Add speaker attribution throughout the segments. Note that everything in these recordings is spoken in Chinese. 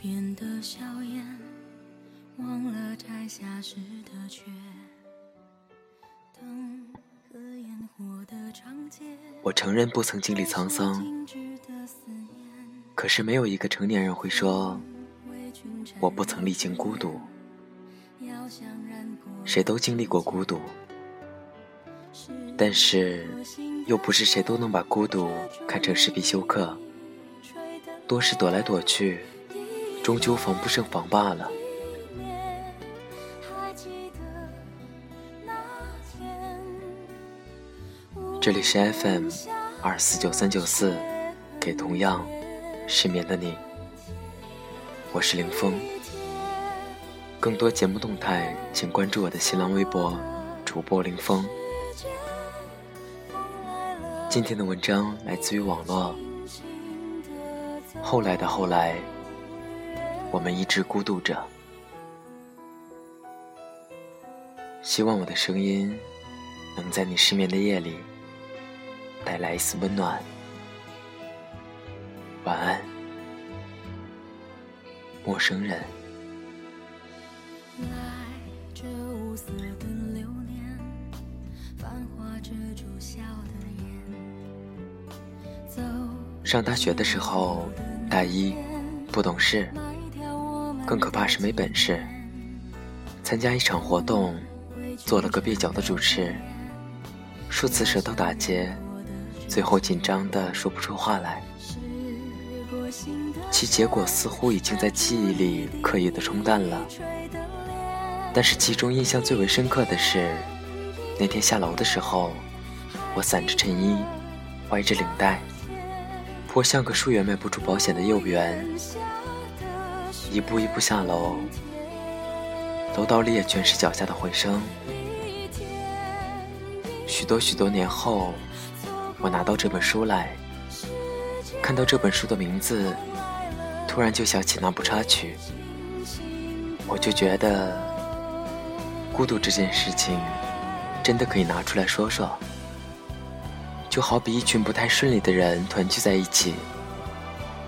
Speaker 1: 边的笑颜，忘了摘下时的缺。
Speaker 2: 我承认不曾经历沧桑，可是没有一个成年人会说我不曾历经孤独。谁都经历过孤独，但是又不是谁都能把孤独看成是必修课。多是躲来躲去，终究防不胜防罢了。这里是 FM 二四九三九四，给同样失眠的你，我是林峰。更多节目动态，请关注我的新浪微博主播林峰。今天的文章来自于网络。后来的后来，我们一直孤独着。希望我的声音能在你失眠的夜里带来一丝温暖。晚安，陌生人。
Speaker 1: 来这无色的流年，繁华遮住笑的眼。走
Speaker 2: 上大学的时候，大一，不懂事，更可怕是没本事。参加一场活动，做了个蹩脚的主持，数次舌头打结，最后紧张的说不出话来。其结果似乎已经在记忆里刻意的冲淡了。但是其中印象最为深刻的是，那天下楼的时候，我散着衬衣，歪着领带，颇像个数月卖不出保险的业务员，一步一步下楼，楼道里也全是脚下的回声。许多许多年后，我拿到这本书来，看到这本书的名字，突然就想起那部插曲，我就觉得，孤独这件事情，真的可以拿出来说说。就好比一群不太顺利的人团聚在一起，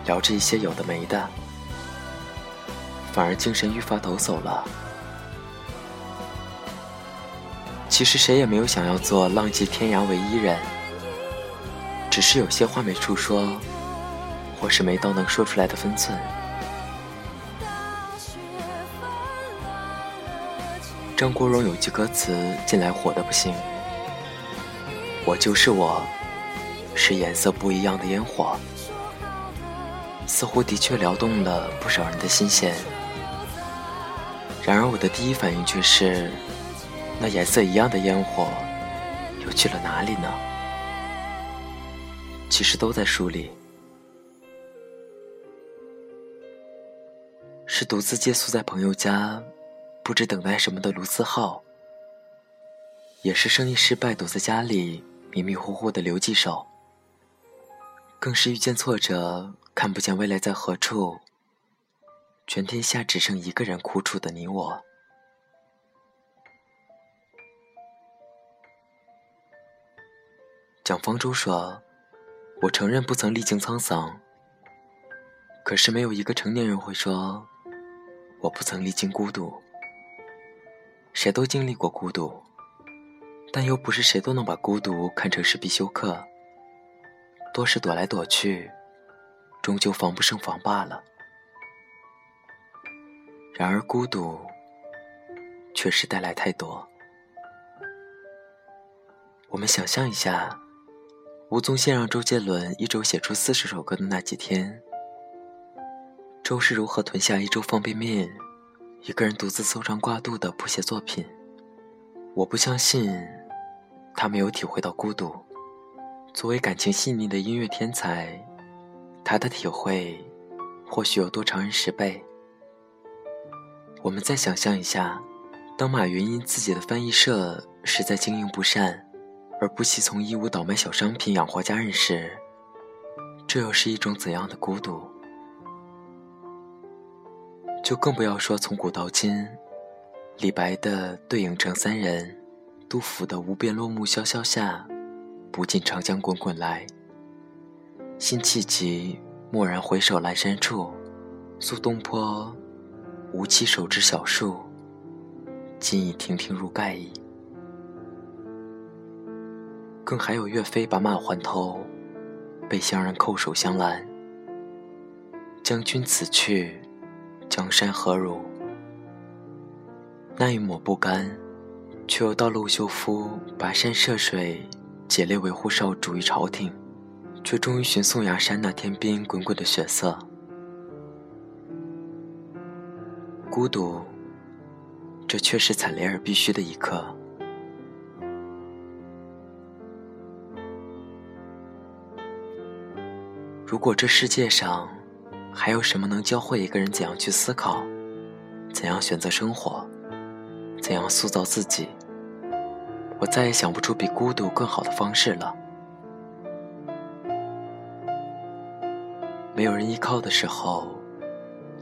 Speaker 2: 聊着一些有的没的，反而精神愈发抖擞了。其实谁也没有想要做浪迹天涯唯一人，只是有些话没处说，或是没到能说出来的分寸。张国荣有句歌词近来火的不行：“我就是我，是颜色不一样的烟火。”似乎的确撩动了不少人的心弦。然而我的第一反应却是，那颜色一样的烟火，又去了哪里呢？其实都在书里。是独自借宿在朋友家，不知等待什么的卢思浩，也是生意失败躲在家里迷迷糊糊的刘继手，更是遇见挫折看不见未来在何处，全天下只剩一个人苦楚的你我。蒋方舟说：“我承认不曾历经沧桑，可是没有一个成年人会说。”我不曾历经孤独，谁都经历过孤独，但又不是谁都能把孤独看成是必修课。多是躲来躲去，终究防不胜防罢了。然而孤独，却是带来太多。我们想象一下，吴宗宪让周杰伦一周写出四十首歌的那几天。周是如何囤下一周方便面，一个人独自搜肠挂肚的谱写作品？我不相信，他没有体会到孤独。作为感情细腻的音乐天才，他的体会或许有多常人十倍。我们再想象一下，当马云因自己的翻译社实在经营不善，而不惜从义乌倒卖小商品养活家人时，这又是一种怎样的孤独？就更不要说从古到今，李白的“对影成三人”，杜甫的“无边落木萧萧下，不尽长江滚滚来”，辛弃疾“蓦然回首，阑珊处”，苏东坡“吾妻手执小树，今已亭亭如盖矣。”更还有岳飞把马还头，被乡人叩首相拦。将军此去，江山何如？那一抹不甘，却又到了吴秀夫跋山涉水，竭力维护少主于朝廷，却终于寻宋崖山那天边滚滚的血色。孤独，这却是惨烈而必须的一刻。如果这世界上还有什么能教会一个人怎样去思考，怎样选择生活？怎样塑造自己？我再也想不出比孤独更好的方式了。没有人依靠的时候，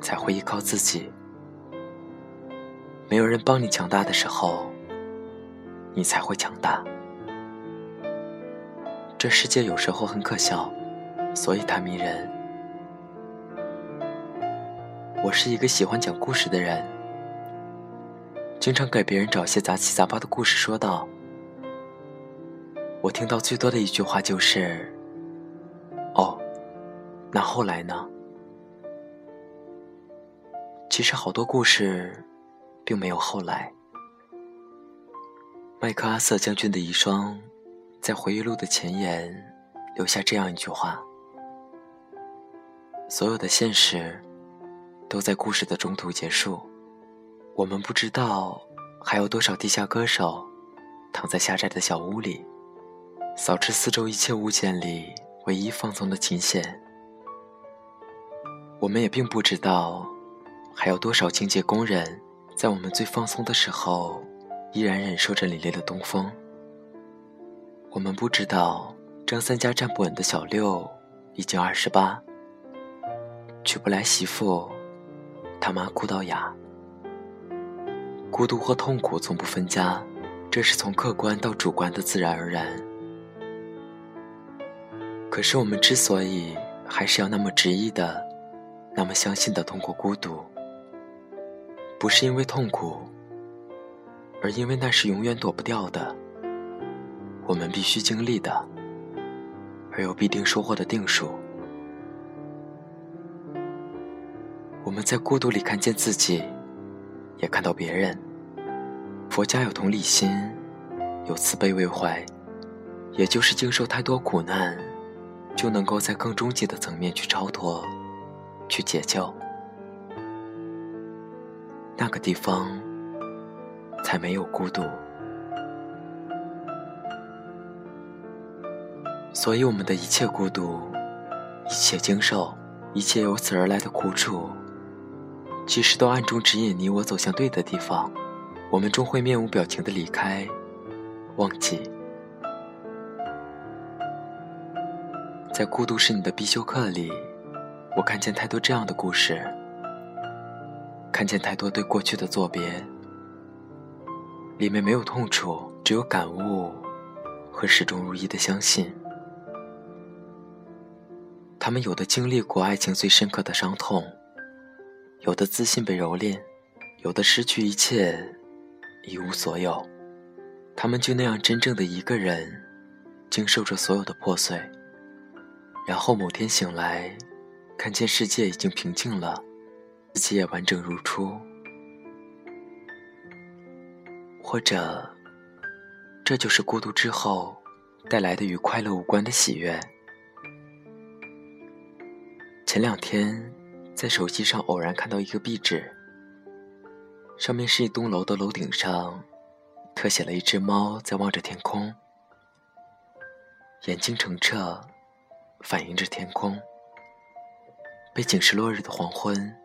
Speaker 2: 才会依靠自己；没有人帮你强大的时候，你才会强大。这世界有时候很可笑，所以它迷人。我是一个喜欢讲故事的人。经常给别人找些杂七杂八的故事，说道：“我听到最多的一句话就是，哦，那后来呢？其实好多故事，并没有后来。”麦克阿瑟将军的遗孀，在回忆录的前言留下这样一句话：“所有的现实，都在故事的中途结束。”我们不知道还有多少地下歌手躺在狭窄的小屋里，扫视四周一切物件里唯一放松的琴弦。我们也并不知道还有多少清洁工人在我们最放松的时候依然忍受着凛冽的东风。我们不知道张三家站不稳的小六已经二十八，娶不来媳妇，他妈哭到哑。孤独和痛苦从不分家，这是从客观到主观的自然而然。可是我们之所以还是要那么执意的、那么相信的通过孤独，不是因为痛苦，而因为那是永远躲不掉的，我们必须经历的，而又必定收获的定数。我们在孤独里看见自己。也看到别人。佛家有同理心，有慈悲为怀，也就是经受太多苦难，就能够在更终极的层面去超脱，去解救。那个地方才没有孤独。所以，我们的一切孤独，一切经受，一切由此而来的苦楚。其实都暗中指引你我走向对的地方，我们终会面无表情的离开，忘记。在《孤独是你的必修课》里，我看见太多这样的故事，看见太多对过去的作别，里面没有痛楚，只有感悟和始终如一的相信。他们有的经历过爱情最深刻的伤痛。有的自信被蹂躏，有的失去一切，一无所有，他们就那样真正的一个人，经受着所有的破碎，然后某天醒来，看见世界已经平静了，自己也完整如初。或者，这就是孤独之后带来的与快乐无关的喜悦。前两天。在手机上偶然看到一个壁纸，上面是一栋楼的楼顶上，特写了一只猫在望着天空，眼睛澄澈，反映着天空。背景是落日的黄昏，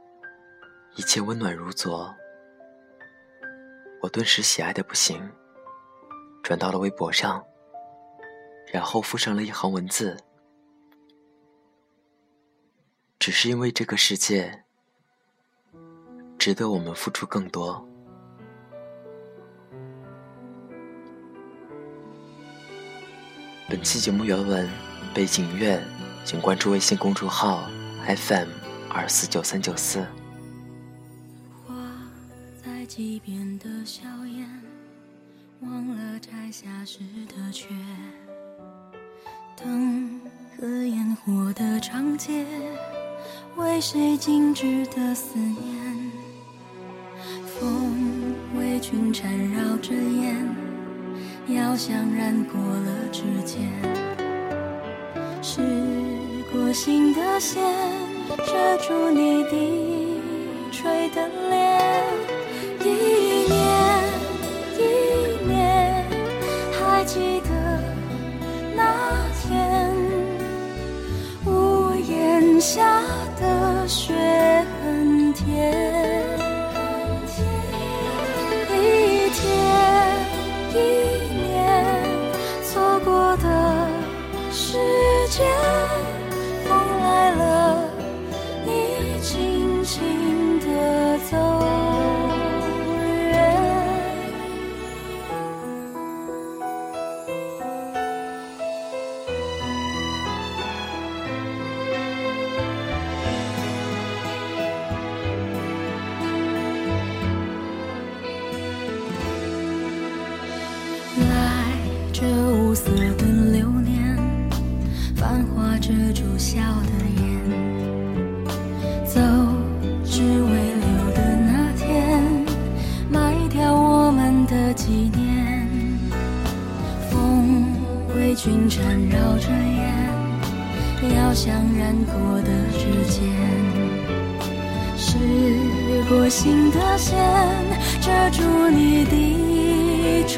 Speaker 2: 一切温暖如昨。我顿时喜爱的不行，转到了微博上，然后附上了一行文字。只是因为这个世界值得我们付出更多。本期节目原文、背景音乐，请关注微信公众号 FM 二四九三九四。
Speaker 1: 花在溪边的硝烟，忘了摘下时的缺。灯和烟火的长街，为谁静止的思念？风为君缠绕着烟，要香染过了指尖。是过心的线，遮住你低垂的脸。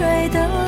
Speaker 1: 睡，的。